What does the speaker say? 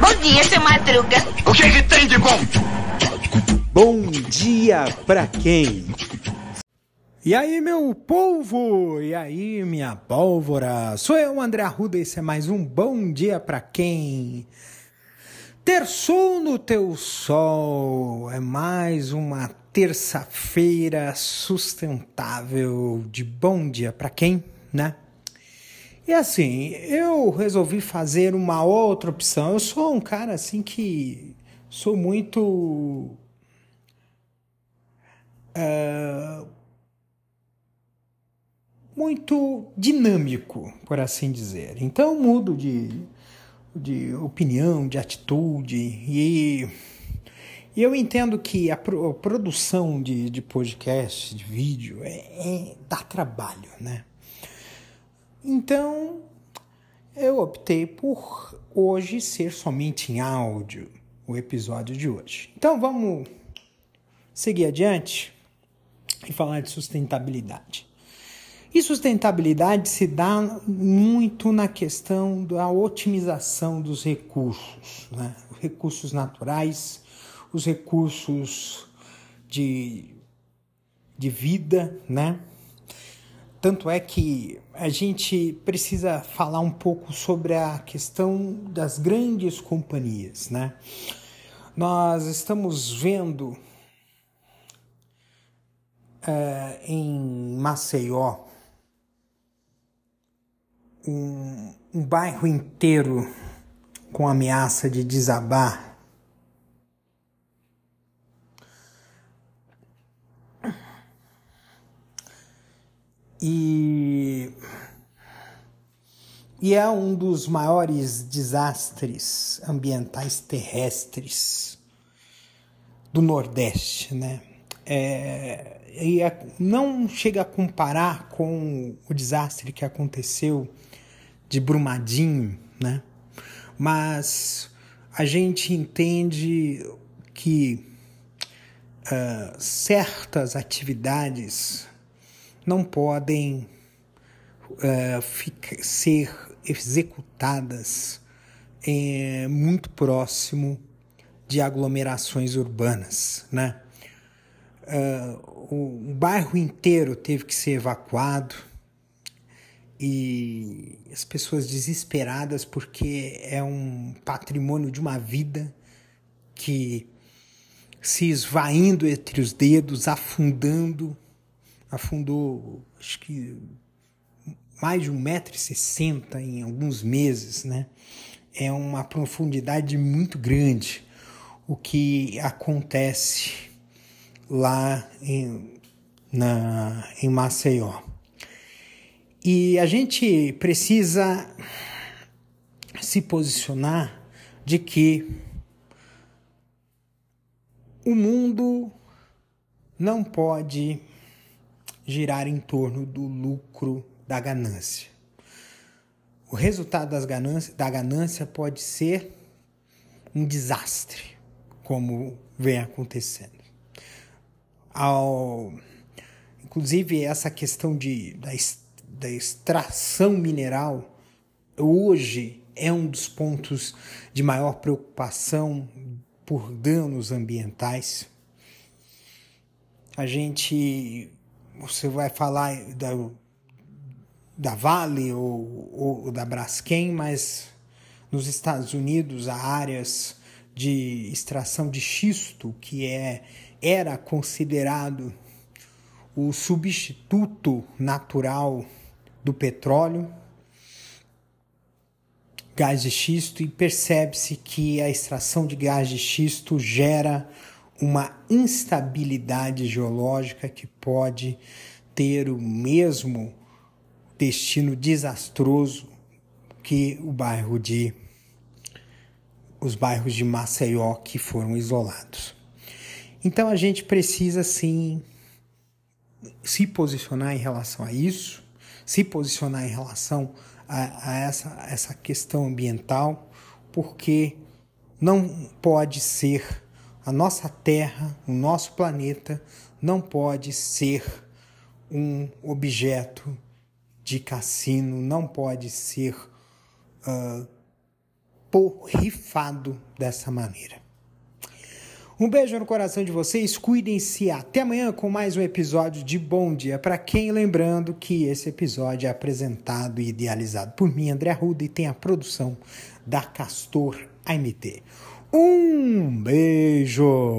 Bom dia, seu Madruga. O que, que tem de bom? Bom dia pra quem? E aí, meu povo? E aí, minha pólvora? Sou eu, André Arruda, e esse é mais um Bom Dia Pra Quem? Terçou no teu sol é mais uma terça-feira sustentável de bom dia para quem, né? E assim, eu resolvi fazer uma outra opção. Eu sou um cara assim que sou muito. Uh, muito dinâmico, por assim dizer. Então mudo de, de opinião, de atitude e. E eu entendo que a produção de, de podcast, de vídeo, é, é, dá trabalho, né? Então, eu optei por hoje ser somente em áudio o episódio de hoje. Então, vamos seguir adiante e falar de sustentabilidade. E sustentabilidade se dá muito na questão da otimização dos recursos, né? recursos naturais, os recursos de, de vida, né? Tanto é que a gente precisa falar um pouco sobre a questão das grandes companhias, né? Nós estamos vendo uh, em Maceió um, um bairro inteiro com ameaça de desabar E, e é um dos maiores desastres ambientais terrestres do Nordeste, né? É, e é, não chega a comparar com o desastre que aconteceu de Brumadinho, né? Mas a gente entende que uh, certas atividades não podem uh, ficar, ser executadas é, muito próximo de aglomerações urbanas, né? Uh, o bairro inteiro teve que ser evacuado e as pessoas desesperadas porque é um patrimônio de uma vida que se esvaindo entre os dedos, afundando afundou, acho que mais de 1,60m em alguns meses, né? É uma profundidade muito grande o que acontece lá em, na, em Maceió. E a gente precisa se posicionar de que o mundo não pode girar em torno do lucro da ganância. O resultado das ganância, da ganância pode ser um desastre, como vem acontecendo. Ao, inclusive, essa questão de, da, da extração mineral hoje é um dos pontos de maior preocupação por danos ambientais. A gente você vai falar da, da Vale ou, ou da Braskem, mas nos Estados Unidos há áreas de extração de xisto que é era considerado o substituto natural do petróleo, gás de xisto, e percebe-se que a extração de gás de xisto gera uma instabilidade geológica que pode ter o mesmo destino desastroso que o bairro de os bairros de Maceió que foram isolados. Então a gente precisa sim se posicionar em relação a isso, se posicionar em relação a, a essa, a essa questão ambiental, porque não pode ser a nossa Terra, o nosso planeta, não pode ser um objeto de cassino não pode ser uh, porrifado dessa maneira. Um beijo no coração de vocês, cuidem-se. Até amanhã com mais um episódio de Bom Dia para quem. Lembrando que esse episódio é apresentado e idealizado por mim, André Arruda, e tem a produção da Castor AMT. Um beijo!